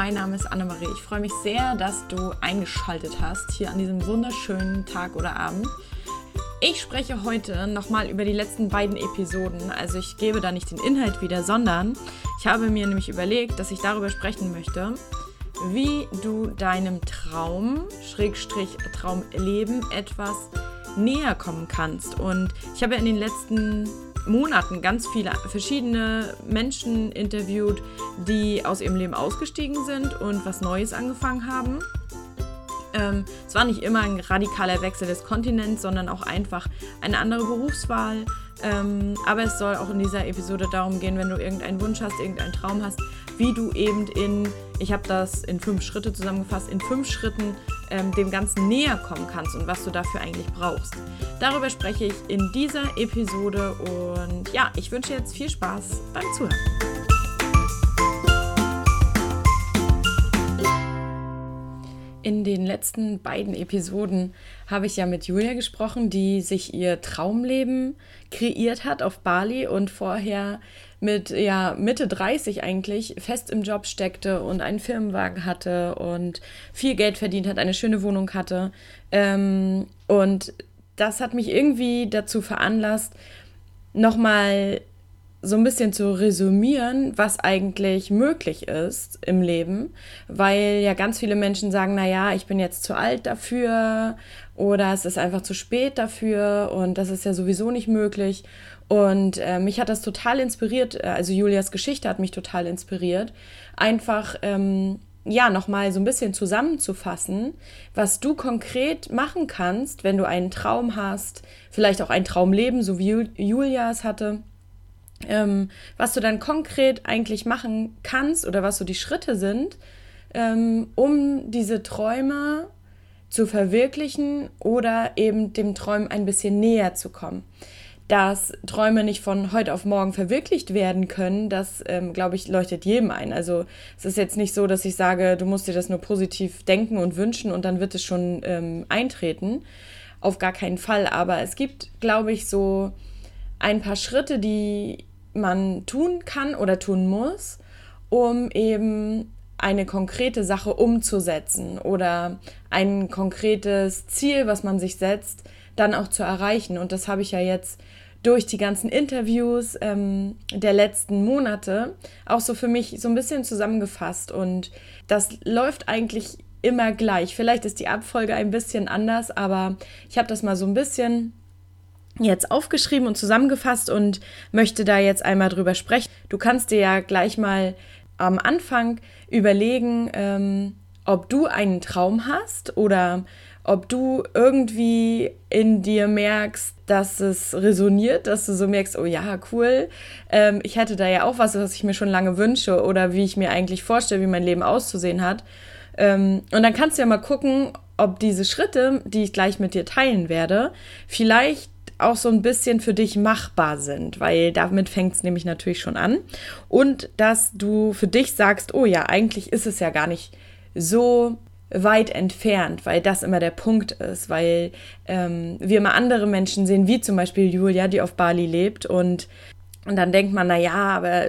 mein Name ist Annemarie. Ich freue mich sehr, dass du eingeschaltet hast hier an diesem wunderschönen Tag oder Abend. Ich spreche heute nochmal über die letzten beiden Episoden. Also ich gebe da nicht den Inhalt wieder, sondern ich habe mir nämlich überlegt, dass ich darüber sprechen möchte, wie du deinem Traum, Schrägstrich Traumleben etwas näher kommen kannst. Und ich habe in den letzten Monaten ganz viele verschiedene Menschen interviewt, die aus ihrem Leben ausgestiegen sind und was Neues angefangen haben. Ähm, es war nicht immer ein radikaler Wechsel des Kontinents, sondern auch einfach eine andere Berufswahl. Ähm, aber es soll auch in dieser Episode darum gehen, wenn du irgendeinen Wunsch hast, irgendeinen Traum hast, wie du eben in, ich habe das in fünf Schritte zusammengefasst, in fünf Schritten ähm, dem Ganzen näher kommen kannst und was du dafür eigentlich brauchst. Darüber spreche ich in dieser Episode und ja, ich wünsche jetzt viel Spaß beim Zuhören. In den letzten beiden Episoden habe ich ja mit Julia gesprochen, die sich ihr Traumleben kreiert hat auf Bali und vorher mit ja, Mitte 30 eigentlich fest im Job steckte und einen Firmenwagen hatte und viel Geld verdient hat, eine schöne Wohnung hatte. Ähm, und das hat mich irgendwie dazu veranlasst, nochmal so ein bisschen zu resümieren, was eigentlich möglich ist im Leben, weil ja ganz viele Menschen sagen, na ja, ich bin jetzt zu alt dafür oder es ist einfach zu spät dafür und das ist ja sowieso nicht möglich. Und äh, mich hat das total inspiriert, äh, also Julias Geschichte hat mich total inspiriert, einfach ähm, ja nochmal so ein bisschen zusammenzufassen, was du konkret machen kannst, wenn du einen Traum hast, vielleicht auch ein Traumleben, so wie Julia es hatte ähm, was du dann konkret eigentlich machen kannst oder was so die Schritte sind, ähm, um diese Träume zu verwirklichen oder eben dem Träumen ein bisschen näher zu kommen. Dass Träume nicht von heute auf morgen verwirklicht werden können, das, ähm, glaube ich, leuchtet jedem ein. Also es ist jetzt nicht so, dass ich sage, du musst dir das nur positiv denken und wünschen und dann wird es schon ähm, eintreten. Auf gar keinen Fall. Aber es gibt, glaube ich, so ein paar Schritte, die man tun kann oder tun muss, um eben eine konkrete Sache umzusetzen oder ein konkretes Ziel, was man sich setzt, dann auch zu erreichen. Und das habe ich ja jetzt durch die ganzen Interviews ähm, der letzten Monate auch so für mich so ein bisschen zusammengefasst. Und das läuft eigentlich immer gleich. Vielleicht ist die Abfolge ein bisschen anders, aber ich habe das mal so ein bisschen jetzt aufgeschrieben und zusammengefasst und möchte da jetzt einmal drüber sprechen. Du kannst dir ja gleich mal am Anfang überlegen, ähm, ob du einen Traum hast oder ob du irgendwie in dir merkst, dass es resoniert, dass du so merkst, oh ja, cool, ähm, ich hätte da ja auch was, was ich mir schon lange wünsche oder wie ich mir eigentlich vorstelle, wie mein Leben auszusehen hat. Ähm, und dann kannst du ja mal gucken, ob diese Schritte, die ich gleich mit dir teilen werde, vielleicht auch so ein bisschen für dich machbar sind, weil damit fängt es nämlich natürlich schon an. Und dass du für dich sagst, oh ja, eigentlich ist es ja gar nicht so weit entfernt, weil das immer der Punkt ist, weil ähm, wir immer andere Menschen sehen, wie zum Beispiel Julia, die auf Bali lebt und und dann denkt man, na ja, aber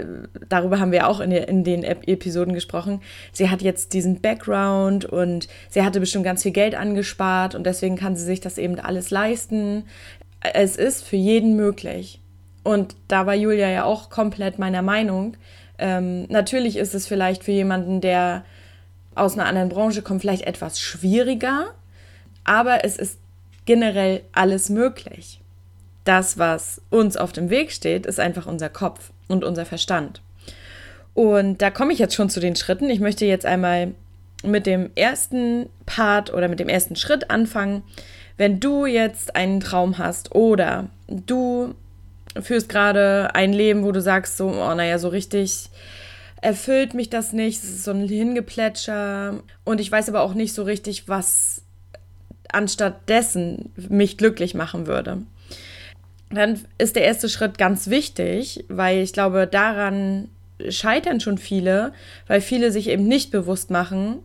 darüber haben wir auch in, in den Episoden gesprochen. Sie hat jetzt diesen Background und sie hatte bestimmt ganz viel Geld angespart und deswegen kann sie sich das eben alles leisten es ist für jeden möglich. Und da war Julia ja auch komplett meiner Meinung. Ähm, natürlich ist es vielleicht für jemanden, der aus einer anderen Branche kommt, vielleicht etwas schwieriger, aber es ist generell alles möglich. Das, was uns auf dem Weg steht, ist einfach unser Kopf und unser Verstand. Und da komme ich jetzt schon zu den Schritten. Ich möchte jetzt einmal mit dem ersten Part oder mit dem ersten Schritt anfangen, wenn du jetzt einen Traum hast oder du führst gerade ein Leben, wo du sagst, so, oh, naja, so richtig erfüllt mich das nicht, es ist so ein Hingeplätscher und ich weiß aber auch nicht so richtig, was anstatt dessen mich glücklich machen würde. Dann ist der erste Schritt ganz wichtig, weil ich glaube, daran scheitern schon viele, weil viele sich eben nicht bewusst machen,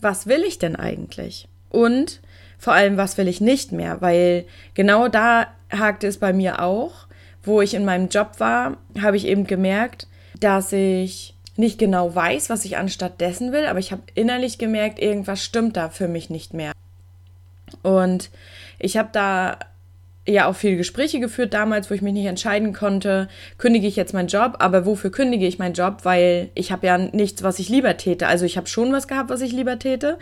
was will ich denn eigentlich? Und vor allem, was will ich nicht mehr, weil genau da hakte es bei mir auch. Wo ich in meinem Job war, habe ich eben gemerkt, dass ich nicht genau weiß, was ich anstatt dessen will, aber ich habe innerlich gemerkt, irgendwas stimmt da für mich nicht mehr. Und ich habe da ja auch viele Gespräche geführt damals, wo ich mich nicht entscheiden konnte, kündige ich jetzt meinen Job, aber wofür kündige ich meinen Job? Weil ich habe ja nichts, was ich lieber täte. Also ich habe schon was gehabt, was ich lieber täte,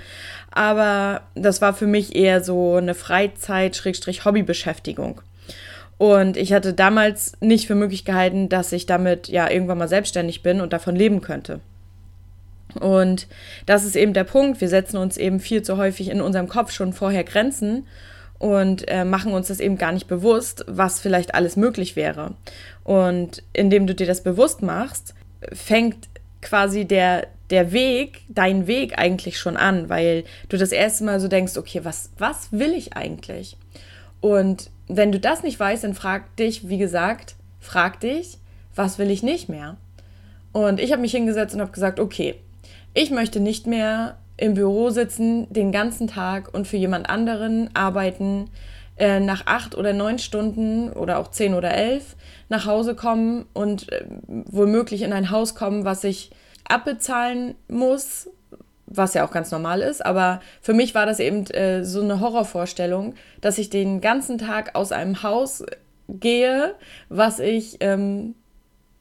aber das war für mich eher so eine Freizeit-Hobbybeschäftigung. Und ich hatte damals nicht für möglich gehalten, dass ich damit ja irgendwann mal selbstständig bin und davon leben könnte. Und das ist eben der Punkt. Wir setzen uns eben viel zu häufig in unserem Kopf schon vorher Grenzen und äh, machen uns das eben gar nicht bewusst, was vielleicht alles möglich wäre. Und indem du dir das bewusst machst, fängt quasi der, der Weg, dein Weg eigentlich schon an, weil du das erste Mal so denkst, okay, was, was will ich eigentlich? Und wenn du das nicht weißt, dann frag dich, wie gesagt, frag dich, was will ich nicht mehr? Und ich habe mich hingesetzt und habe gesagt, okay, ich möchte nicht mehr im Büro sitzen den ganzen Tag und für jemand anderen arbeiten, äh, nach acht oder neun Stunden oder auch zehn oder elf nach Hause kommen und äh, womöglich in ein Haus kommen, was ich abbezahlen muss, was ja auch ganz normal ist. Aber für mich war das eben äh, so eine Horrorvorstellung, dass ich den ganzen Tag aus einem Haus gehe, was ich ähm,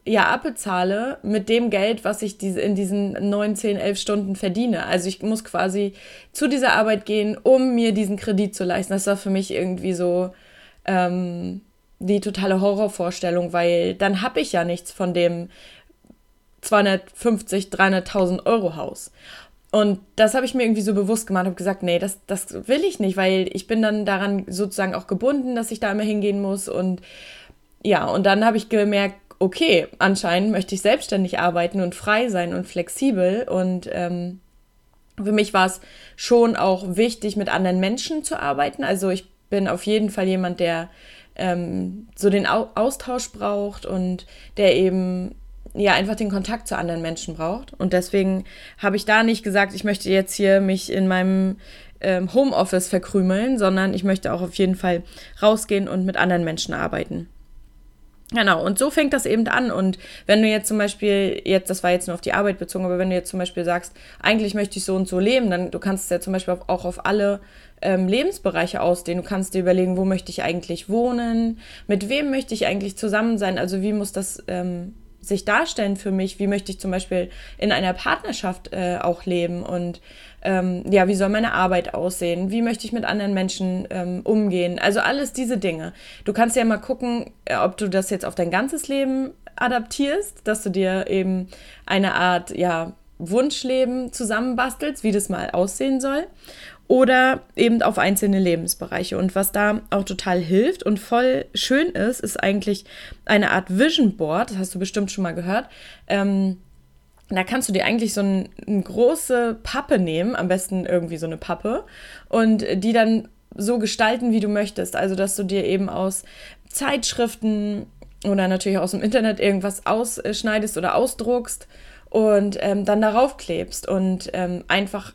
ja abbezahle mit dem Geld, was ich diese, in diesen 9, 10, 11 Stunden verdiene. Also ich muss quasi zu dieser Arbeit gehen, um mir diesen Kredit zu leisten. Das war für mich irgendwie so ähm, die totale Horrorvorstellung, weil dann habe ich ja nichts von dem 250, 300.000 Euro Haus. Und das habe ich mir irgendwie so bewusst gemacht, habe gesagt, nee, das, das will ich nicht, weil ich bin dann daran sozusagen auch gebunden, dass ich da immer hingehen muss. Und ja, und dann habe ich gemerkt, okay, anscheinend möchte ich selbstständig arbeiten und frei sein und flexibel. Und ähm, für mich war es schon auch wichtig, mit anderen Menschen zu arbeiten. Also ich bin auf jeden Fall jemand, der ähm, so den Au Austausch braucht und der eben ja einfach den Kontakt zu anderen Menschen braucht. Und deswegen habe ich da nicht gesagt, ich möchte jetzt hier mich in meinem ähm, Homeoffice verkrümeln, sondern ich möchte auch auf jeden Fall rausgehen und mit anderen Menschen arbeiten. Genau, und so fängt das eben an. Und wenn du jetzt zum Beispiel, jetzt, das war jetzt nur auf die Arbeit bezogen, aber wenn du jetzt zum Beispiel sagst, eigentlich möchte ich so und so leben, dann du kannst es ja zum Beispiel auch auf alle ähm, Lebensbereiche ausdehnen. Du kannst dir überlegen, wo möchte ich eigentlich wohnen, mit wem möchte ich eigentlich zusammen sein, also wie muss das ähm, sich darstellen für mich, wie möchte ich zum Beispiel in einer Partnerschaft äh, auch leben und ähm, ja, wie soll meine Arbeit aussehen, wie möchte ich mit anderen Menschen ähm, umgehen, also alles diese Dinge. Du kannst ja mal gucken, äh, ob du das jetzt auf dein ganzes Leben adaptierst, dass du dir eben eine Art, ja, Wunschleben zusammenbastelst, wie das mal aussehen soll oder eben auf einzelne Lebensbereiche. Und was da auch total hilft und voll schön ist, ist eigentlich eine Art Vision Board. Das hast du bestimmt schon mal gehört. Ähm, da kannst du dir eigentlich so ein, eine große Pappe nehmen, am besten irgendwie so eine Pappe, und die dann so gestalten, wie du möchtest. Also, dass du dir eben aus Zeitschriften oder natürlich aus dem Internet irgendwas ausschneidest oder ausdruckst und ähm, dann darauf klebst und ähm, einfach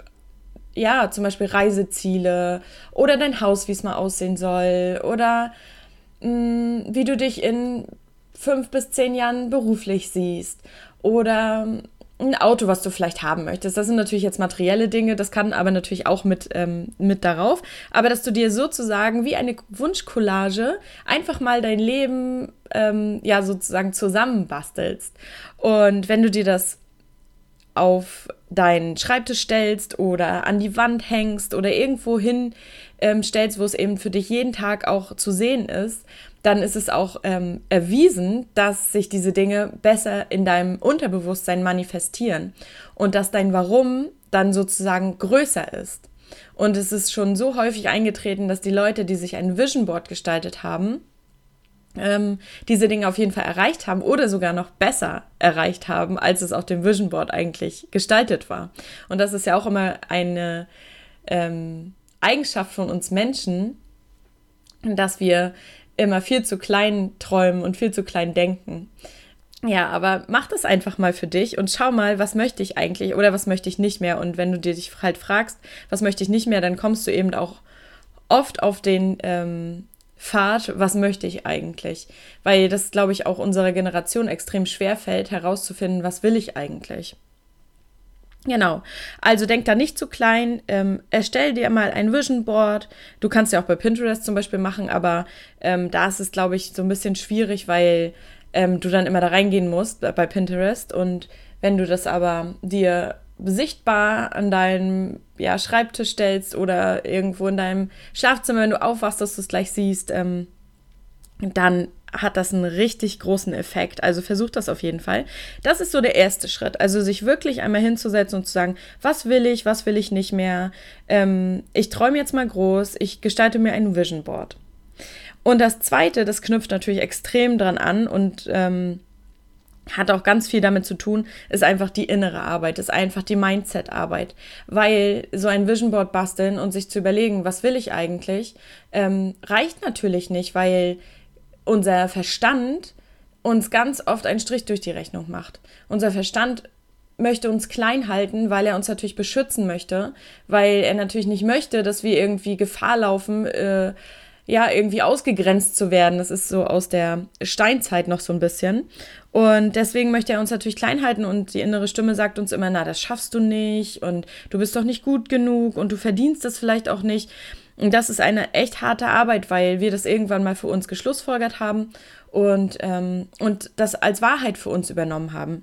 ja, zum Beispiel Reiseziele oder dein Haus, wie es mal aussehen soll oder mh, mm, wie du dich in fünf bis zehn Jahren beruflich siehst oder ein Auto, was du vielleicht haben möchtest. Das sind natürlich jetzt materielle Dinge, das kann aber natürlich auch mit, ähm, mit darauf. Aber dass du dir sozusagen wie eine Wunschcollage einfach mal dein Leben ähm, ja sozusagen zusammenbastelst. Und wenn du dir das auf deinen Schreibtisch stellst oder an die Wand hängst oder irgendwo hin ähm, stellst, wo es eben für dich jeden Tag auch zu sehen ist, dann ist es auch ähm, erwiesen, dass sich diese Dinge besser in deinem Unterbewusstsein manifestieren und dass dein Warum dann sozusagen größer ist. Und es ist schon so häufig eingetreten, dass die Leute, die sich ein Vision Board gestaltet haben, ähm, diese Dinge auf jeden Fall erreicht haben oder sogar noch besser erreicht haben, als es auf dem Vision Board eigentlich gestaltet war. Und das ist ja auch immer eine ähm, Eigenschaft von uns Menschen, dass wir immer viel zu klein träumen und viel zu klein denken. Ja, aber mach das einfach mal für dich und schau mal, was möchte ich eigentlich oder was möchte ich nicht mehr. Und wenn du dir dich halt fragst, was möchte ich nicht mehr, dann kommst du eben auch oft auf den ähm, Fahrt, was möchte ich eigentlich? Weil das, glaube ich, auch unserer Generation extrem schwer fällt, herauszufinden, was will ich eigentlich. Genau. Also denk da nicht zu klein. Ähm, erstell dir mal ein Vision Board. Du kannst ja auch bei Pinterest zum Beispiel machen, aber ähm, da ist es, glaube ich, so ein bisschen schwierig, weil ähm, du dann immer da reingehen musst bei Pinterest. Und wenn du das aber dir sichtbar an deinem ja, Schreibtisch stellst oder irgendwo in deinem Schlafzimmer, wenn du aufwachst, dass du es gleich siehst, ähm, dann hat das einen richtig großen Effekt. Also versucht das auf jeden Fall. Das ist so der erste Schritt. Also sich wirklich einmal hinzusetzen und zu sagen, was will ich, was will ich nicht mehr. Ähm, ich träume jetzt mal groß, ich gestalte mir ein Vision Board. Und das zweite, das knüpft natürlich extrem dran an und ähm, hat auch ganz viel damit zu tun, ist einfach die innere Arbeit, ist einfach die Mindset-Arbeit. Weil so ein Vision Board basteln und sich zu überlegen, was will ich eigentlich, ähm, reicht natürlich nicht, weil unser Verstand uns ganz oft einen Strich durch die Rechnung macht. Unser Verstand möchte uns klein halten, weil er uns natürlich beschützen möchte, weil er natürlich nicht möchte, dass wir irgendwie Gefahr laufen, äh, ja, irgendwie ausgegrenzt zu werden. Das ist so aus der Steinzeit noch so ein bisschen. Und deswegen möchte er uns natürlich klein halten und die innere Stimme sagt uns immer, na, das schaffst du nicht und du bist doch nicht gut genug und du verdienst das vielleicht auch nicht. Und das ist eine echt harte Arbeit, weil wir das irgendwann mal für uns geschlussfolgert haben und, ähm, und das als Wahrheit für uns übernommen haben.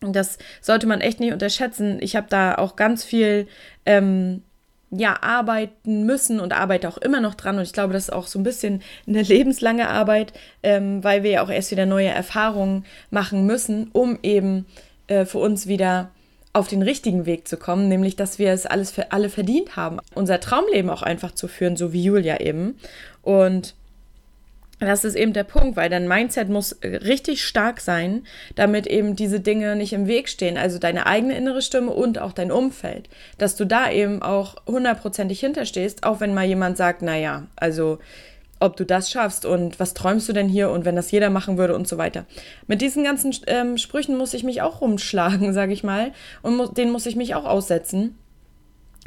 Das sollte man echt nicht unterschätzen. Ich habe da auch ganz viel ähm, ja, arbeiten müssen und arbeite auch immer noch dran. Und ich glaube, das ist auch so ein bisschen eine lebenslange Arbeit, ähm, weil wir ja auch erst wieder neue Erfahrungen machen müssen, um eben äh, für uns wieder auf den richtigen Weg zu kommen, nämlich dass wir es alles für alle verdient haben, unser Traumleben auch einfach zu führen, so wie Julia eben. Und das ist eben der Punkt, weil dein Mindset muss richtig stark sein, damit eben diese Dinge nicht im Weg stehen. Also deine eigene innere Stimme und auch dein Umfeld. Dass du da eben auch hundertprozentig hinterstehst, auch wenn mal jemand sagt, naja, also ob du das schaffst und was träumst du denn hier und wenn das jeder machen würde und so weiter. Mit diesen ganzen ähm, Sprüchen muss ich mich auch rumschlagen, sage ich mal, und mu den muss ich mich auch aussetzen.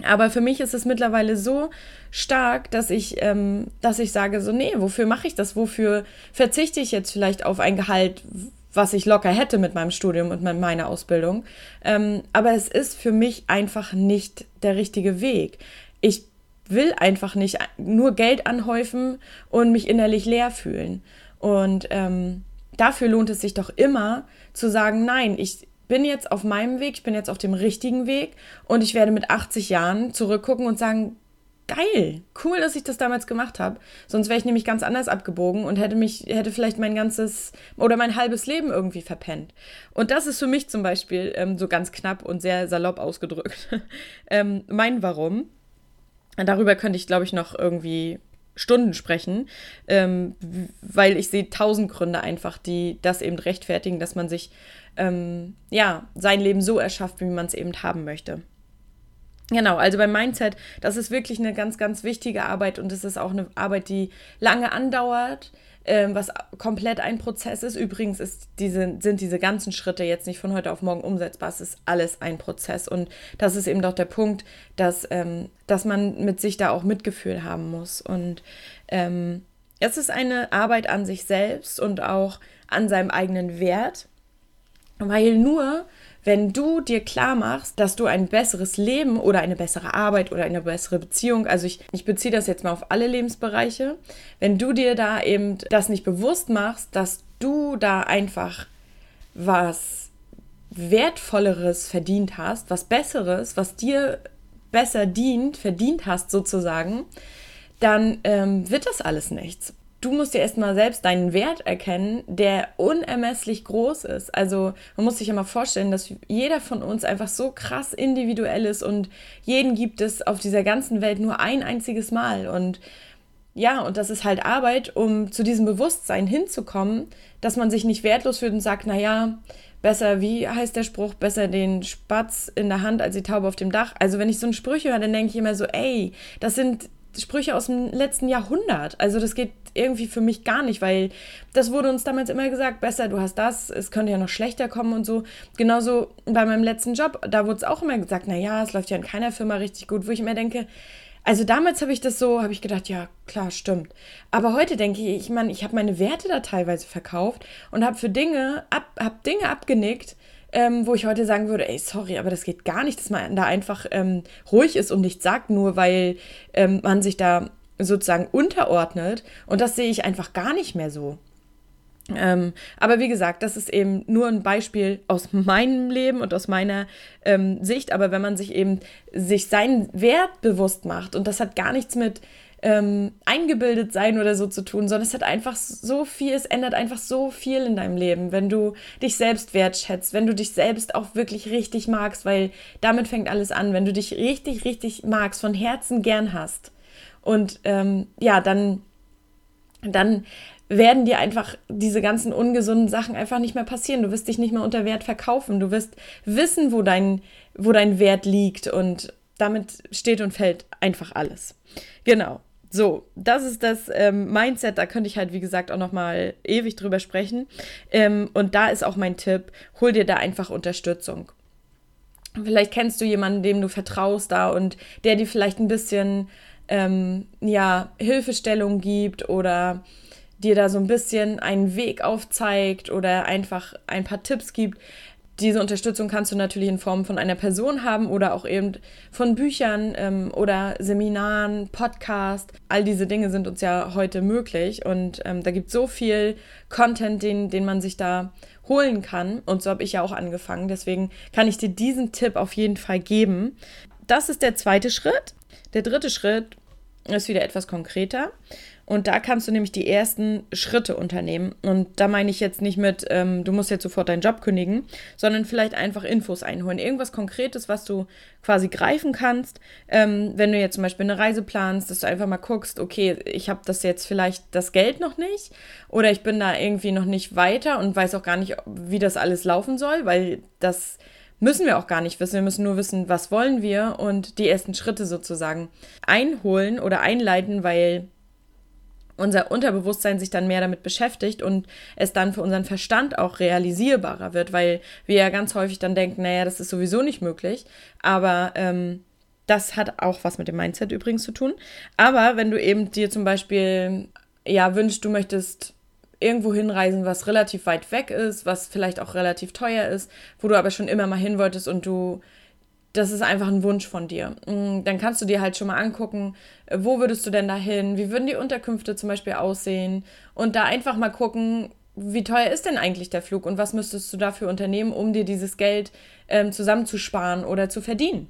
Aber für mich ist es mittlerweile so stark, dass ich, ähm, dass ich sage, so, nee, wofür mache ich das? Wofür verzichte ich jetzt vielleicht auf ein Gehalt, was ich locker hätte mit meinem Studium und mit meiner Ausbildung? Ähm, aber es ist für mich einfach nicht der richtige Weg. Ich will einfach nicht nur Geld anhäufen und mich innerlich leer fühlen. Und ähm, dafür lohnt es sich doch immer zu sagen, nein, ich bin jetzt auf meinem Weg, ich bin jetzt auf dem richtigen Weg und ich werde mit 80 Jahren zurückgucken und sagen, geil, cool, dass ich das damals gemacht habe. Sonst wäre ich nämlich ganz anders abgebogen und hätte mich, hätte vielleicht mein ganzes oder mein halbes Leben irgendwie verpennt. Und das ist für mich zum Beispiel ähm, so ganz knapp und sehr salopp ausgedrückt. ähm, mein Warum. Darüber könnte ich, glaube ich, noch irgendwie Stunden sprechen, ähm, weil ich sehe tausend Gründe einfach, die das eben rechtfertigen, dass man sich ähm, ja sein Leben so erschafft, wie man es eben haben möchte. Genau, also beim Mindset, das ist wirklich eine ganz, ganz wichtige Arbeit und es ist auch eine Arbeit, die lange andauert, ähm, was komplett ein Prozess ist. Übrigens ist diese, sind diese ganzen Schritte jetzt nicht von heute auf morgen umsetzbar. Es ist alles ein Prozess. Und das ist eben doch der Punkt, dass, ähm, dass man mit sich da auch Mitgefühl haben muss. Und ähm, es ist eine Arbeit an sich selbst und auch an seinem eigenen Wert, weil nur wenn du dir klar machst, dass du ein besseres Leben oder eine bessere Arbeit oder eine bessere Beziehung, also ich, ich beziehe das jetzt mal auf alle Lebensbereiche, wenn du dir da eben das nicht bewusst machst, dass du da einfach was Wertvolleres verdient hast, was Besseres, was dir besser dient, verdient hast sozusagen, dann ähm, wird das alles nichts du musst dir erstmal selbst deinen Wert erkennen, der unermesslich groß ist. Also man muss sich ja mal vorstellen, dass jeder von uns einfach so krass individuell ist und jeden gibt es auf dieser ganzen Welt nur ein einziges Mal. Und ja, und das ist halt Arbeit, um zu diesem Bewusstsein hinzukommen, dass man sich nicht wertlos fühlt und sagt, naja, besser, wie heißt der Spruch, besser den Spatz in der Hand als die Taube auf dem Dach. Also wenn ich so einen Sprüche höre, dann denke ich immer so, ey, das sind Sprüche aus dem letzten Jahrhundert. Also das geht irgendwie für mich gar nicht, weil das wurde uns damals immer gesagt, besser, du hast das, es könnte ja noch schlechter kommen und so. Genauso bei meinem letzten Job, da wurde es auch immer gesagt, naja, es läuft ja in keiner Firma richtig gut, wo ich immer denke, also damals habe ich das so, habe ich gedacht, ja, klar, stimmt. Aber heute denke ich, ich meine, ich habe meine Werte da teilweise verkauft und habe für Dinge, ab, habe Dinge abgenickt, ähm, wo ich heute sagen würde, ey, sorry, aber das geht gar nicht, dass man da einfach ähm, ruhig ist und nichts sagt, nur weil ähm, man sich da sozusagen unterordnet. Und das sehe ich einfach gar nicht mehr so. Ähm, aber wie gesagt, das ist eben nur ein Beispiel aus meinem Leben und aus meiner ähm, Sicht. Aber wenn man sich eben sich seinen Wert bewusst macht und das hat gar nichts mit ähm, eingebildet sein oder so zu tun, sondern es hat einfach so viel, es ändert einfach so viel in deinem Leben, wenn du dich selbst wertschätzt, wenn du dich selbst auch wirklich richtig magst, weil damit fängt alles an, wenn du dich richtig, richtig magst, von Herzen gern hast. Und ähm, ja, dann, dann werden dir einfach diese ganzen ungesunden Sachen einfach nicht mehr passieren. Du wirst dich nicht mehr unter Wert verkaufen. Du wirst wissen, wo dein, wo dein Wert liegt und damit steht und fällt einfach alles. Genau. So, das ist das ähm, Mindset. Da könnte ich halt, wie gesagt, auch noch mal ewig drüber sprechen. Ähm, und da ist auch mein Tipp: Hol dir da einfach Unterstützung. Vielleicht kennst du jemanden, dem du vertraust da und der dir vielleicht ein bisschen ähm, ja Hilfestellung gibt oder dir da so ein bisschen einen Weg aufzeigt oder einfach ein paar Tipps gibt. Diese Unterstützung kannst du natürlich in Form von einer Person haben oder auch eben von Büchern ähm, oder Seminaren, Podcast. All diese Dinge sind uns ja heute möglich und ähm, da gibt es so viel Content, den, den man sich da holen kann. Und so habe ich ja auch angefangen. Deswegen kann ich dir diesen Tipp auf jeden Fall geben. Das ist der zweite Schritt. Der dritte Schritt ist wieder etwas konkreter. Und da kannst du nämlich die ersten Schritte unternehmen. Und da meine ich jetzt nicht mit, ähm, du musst jetzt sofort deinen Job kündigen, sondern vielleicht einfach Infos einholen. Irgendwas Konkretes, was du quasi greifen kannst. Ähm, wenn du jetzt zum Beispiel eine Reise planst, dass du einfach mal guckst, okay, ich habe das jetzt vielleicht das Geld noch nicht oder ich bin da irgendwie noch nicht weiter und weiß auch gar nicht, wie das alles laufen soll, weil das müssen wir auch gar nicht wissen. Wir müssen nur wissen, was wollen wir und die ersten Schritte sozusagen einholen oder einleiten, weil unser Unterbewusstsein sich dann mehr damit beschäftigt und es dann für unseren Verstand auch realisierbarer wird, weil wir ja ganz häufig dann denken, naja, das ist sowieso nicht möglich. Aber ähm, das hat auch was mit dem Mindset übrigens zu tun. Aber wenn du eben dir zum Beispiel ja wünschst, du möchtest irgendwo hinreisen, was relativ weit weg ist, was vielleicht auch relativ teuer ist, wo du aber schon immer mal hin wolltest und du das ist einfach ein Wunsch von dir. Mm, dann kannst du dir halt schon mal angucken, äh, wo würdest du denn da hin? Wie würden die Unterkünfte zum Beispiel aussehen? Und da einfach mal gucken, wie teuer ist denn eigentlich der Flug und was müsstest du dafür unternehmen, um dir dieses Geld ähm, zusammenzusparen oder zu verdienen?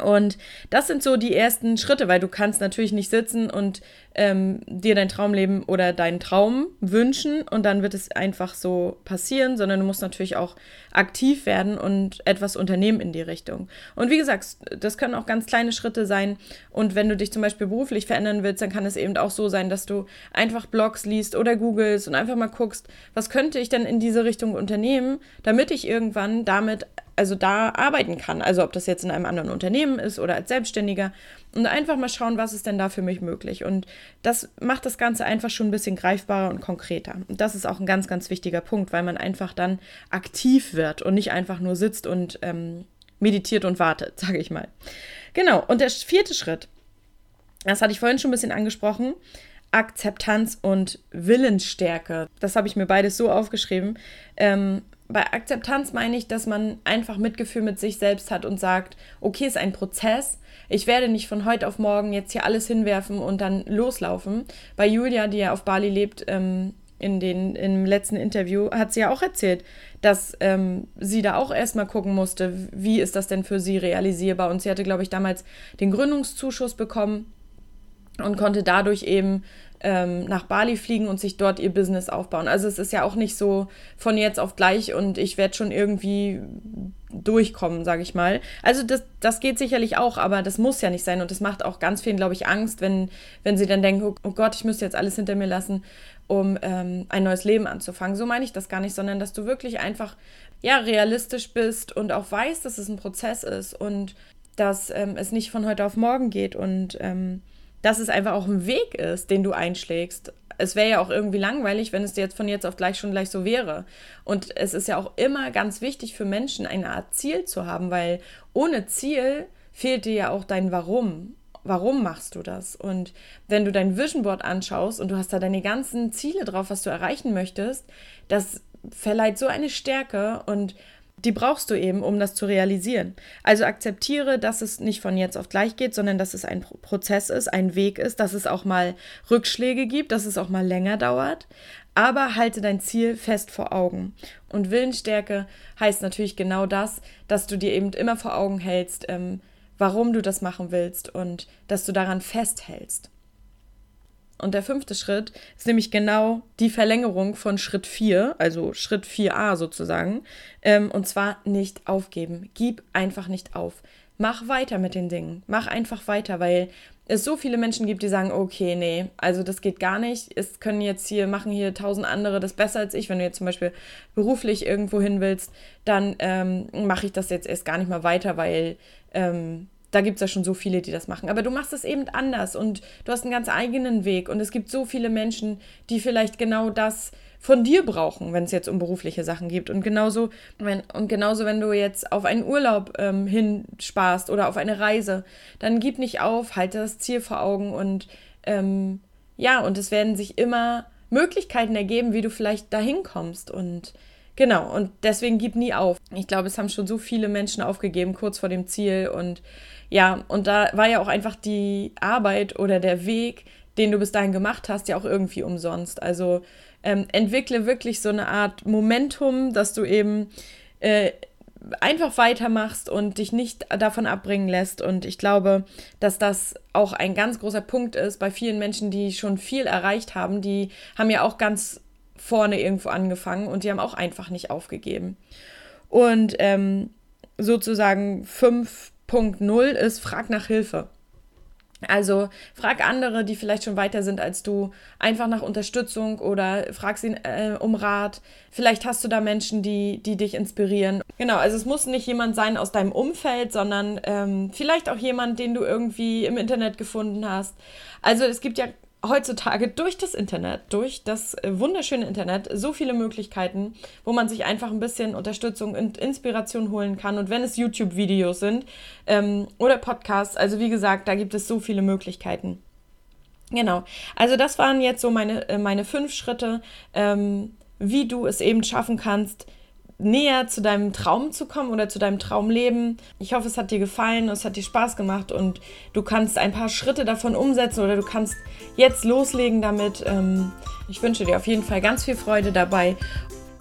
Und das sind so die ersten Schritte, weil du kannst natürlich nicht sitzen und ähm, dir dein Traumleben oder deinen Traum wünschen und dann wird es einfach so passieren, sondern du musst natürlich auch aktiv werden und etwas unternehmen in die Richtung. Und wie gesagt, das können auch ganz kleine Schritte sein. Und wenn du dich zum Beispiel beruflich verändern willst, dann kann es eben auch so sein, dass du einfach Blogs liest oder googelst und einfach mal guckst, was könnte ich denn in diese Richtung unternehmen, damit ich irgendwann damit also da arbeiten kann. Also ob das jetzt in einem anderen Unternehmen ist oder als Selbstständiger. Und einfach mal schauen, was ist denn da für mich möglich. Und das macht das Ganze einfach schon ein bisschen greifbarer und konkreter. Und das ist auch ein ganz, ganz wichtiger Punkt, weil man einfach dann aktiv wird und nicht einfach nur sitzt und ähm, meditiert und wartet, sage ich mal. Genau. Und der vierte Schritt, das hatte ich vorhin schon ein bisschen angesprochen. Akzeptanz und Willensstärke. Das habe ich mir beides so aufgeschrieben. Ähm, bei Akzeptanz meine ich, dass man einfach Mitgefühl mit sich selbst hat und sagt, okay, ist ein Prozess. Ich werde nicht von heute auf morgen jetzt hier alles hinwerfen und dann loslaufen. Bei Julia, die ja auf Bali lebt, ähm, in den, im letzten Interview hat sie ja auch erzählt, dass ähm, sie da auch erstmal gucken musste, wie ist das denn für sie realisierbar. Und sie hatte, glaube ich, damals den Gründungszuschuss bekommen und konnte dadurch eben ähm, nach Bali fliegen und sich dort ihr Business aufbauen. Also es ist ja auch nicht so von jetzt auf gleich und ich werde schon irgendwie durchkommen, sage ich mal. Also das, das geht sicherlich auch, aber das muss ja nicht sein und das macht auch ganz vielen, glaube ich, Angst, wenn, wenn sie dann denken, oh, oh Gott, ich müsste jetzt alles hinter mir lassen, um ähm, ein neues Leben anzufangen. So meine ich das gar nicht, sondern dass du wirklich einfach ja realistisch bist und auch weißt, dass es ein Prozess ist und dass ähm, es nicht von heute auf morgen geht und ähm, dass es einfach auch ein Weg ist, den du einschlägst. Es wäre ja auch irgendwie langweilig, wenn es jetzt von jetzt auf gleich schon gleich so wäre. Und es ist ja auch immer ganz wichtig für Menschen, eine Art Ziel zu haben, weil ohne Ziel fehlt dir ja auch dein Warum. warum machst du das? Und wenn du dein Vision Board anschaust und du hast da deine ganzen Ziele drauf, was du erreichen möchtest, das verleiht so eine Stärke und die brauchst du eben, um das zu realisieren. Also akzeptiere, dass es nicht von jetzt auf gleich geht, sondern dass es ein Prozess ist, ein Weg ist, dass es auch mal Rückschläge gibt, dass es auch mal länger dauert. Aber halte dein Ziel fest vor Augen. Und Willensstärke heißt natürlich genau das, dass du dir eben immer vor Augen hältst, ähm, warum du das machen willst und dass du daran festhältst. Und der fünfte Schritt ist nämlich genau die Verlängerung von Schritt 4, also Schritt 4a sozusagen. Ähm, und zwar nicht aufgeben. Gib einfach nicht auf. Mach weiter mit den Dingen. Mach einfach weiter, weil es so viele Menschen gibt, die sagen, okay, nee, also das geht gar nicht. Es können jetzt hier, machen hier tausend andere das besser als ich. Wenn du jetzt zum Beispiel beruflich irgendwo hin willst, dann ähm, mache ich das jetzt erst gar nicht mal weiter, weil ähm, da gibt es ja schon so viele, die das machen. Aber du machst es eben anders und du hast einen ganz eigenen Weg. Und es gibt so viele Menschen, die vielleicht genau das von dir brauchen, wenn es jetzt um berufliche Sachen geht. Und genauso, wenn, und genauso, wenn du jetzt auf einen Urlaub ähm, hinsparst oder auf eine Reise, dann gib nicht auf, halte das Ziel vor Augen und ähm, ja, und es werden sich immer Möglichkeiten ergeben, wie du vielleicht dahin kommst. Und genau, und deswegen gib nie auf. Ich glaube, es haben schon so viele Menschen aufgegeben kurz vor dem Ziel und ja, und da war ja auch einfach die Arbeit oder der Weg, den du bis dahin gemacht hast, ja auch irgendwie umsonst. Also ähm, entwickle wirklich so eine Art Momentum, dass du eben äh, einfach weitermachst und dich nicht davon abbringen lässt. Und ich glaube, dass das auch ein ganz großer Punkt ist bei vielen Menschen, die schon viel erreicht haben. Die haben ja auch ganz vorne irgendwo angefangen und die haben auch einfach nicht aufgegeben. Und ähm, sozusagen fünf 5.0 ist, frag nach Hilfe. Also frag andere, die vielleicht schon weiter sind als du, einfach nach Unterstützung oder frag sie äh, um Rat. Vielleicht hast du da Menschen, die, die dich inspirieren. Genau, also es muss nicht jemand sein aus deinem Umfeld, sondern ähm, vielleicht auch jemand, den du irgendwie im Internet gefunden hast. Also es gibt ja heutzutage durch das Internet, durch das äh, wunderschöne Internet, so viele Möglichkeiten, wo man sich einfach ein bisschen Unterstützung und Inspiration holen kann. Und wenn es YouTube-Videos sind ähm, oder Podcasts, also wie gesagt, da gibt es so viele Möglichkeiten. Genau. Also das waren jetzt so meine, äh, meine fünf Schritte, ähm, wie du es eben schaffen kannst, näher zu deinem Traum zu kommen oder zu deinem Traumleben. Ich hoffe, es hat dir gefallen, es hat dir Spaß gemacht und du kannst ein paar Schritte davon umsetzen oder du kannst jetzt loslegen damit. Ähm, ich wünsche dir auf jeden Fall ganz viel Freude dabei.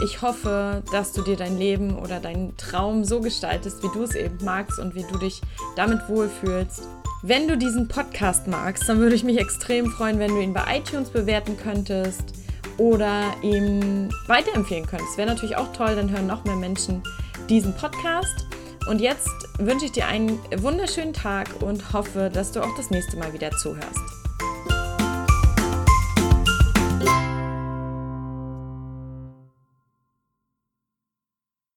Ich hoffe, dass du dir dein Leben oder deinen Traum so gestaltest, wie du es eben magst und wie du dich damit wohlfühlst. Wenn du diesen Podcast magst, dann würde ich mich extrem freuen, wenn du ihn bei iTunes bewerten könntest oder ihm weiterempfehlen könntest. Wäre natürlich auch toll, dann hören noch mehr Menschen diesen Podcast. Und jetzt wünsche ich dir einen wunderschönen Tag und hoffe, dass du auch das nächste Mal wieder zuhörst.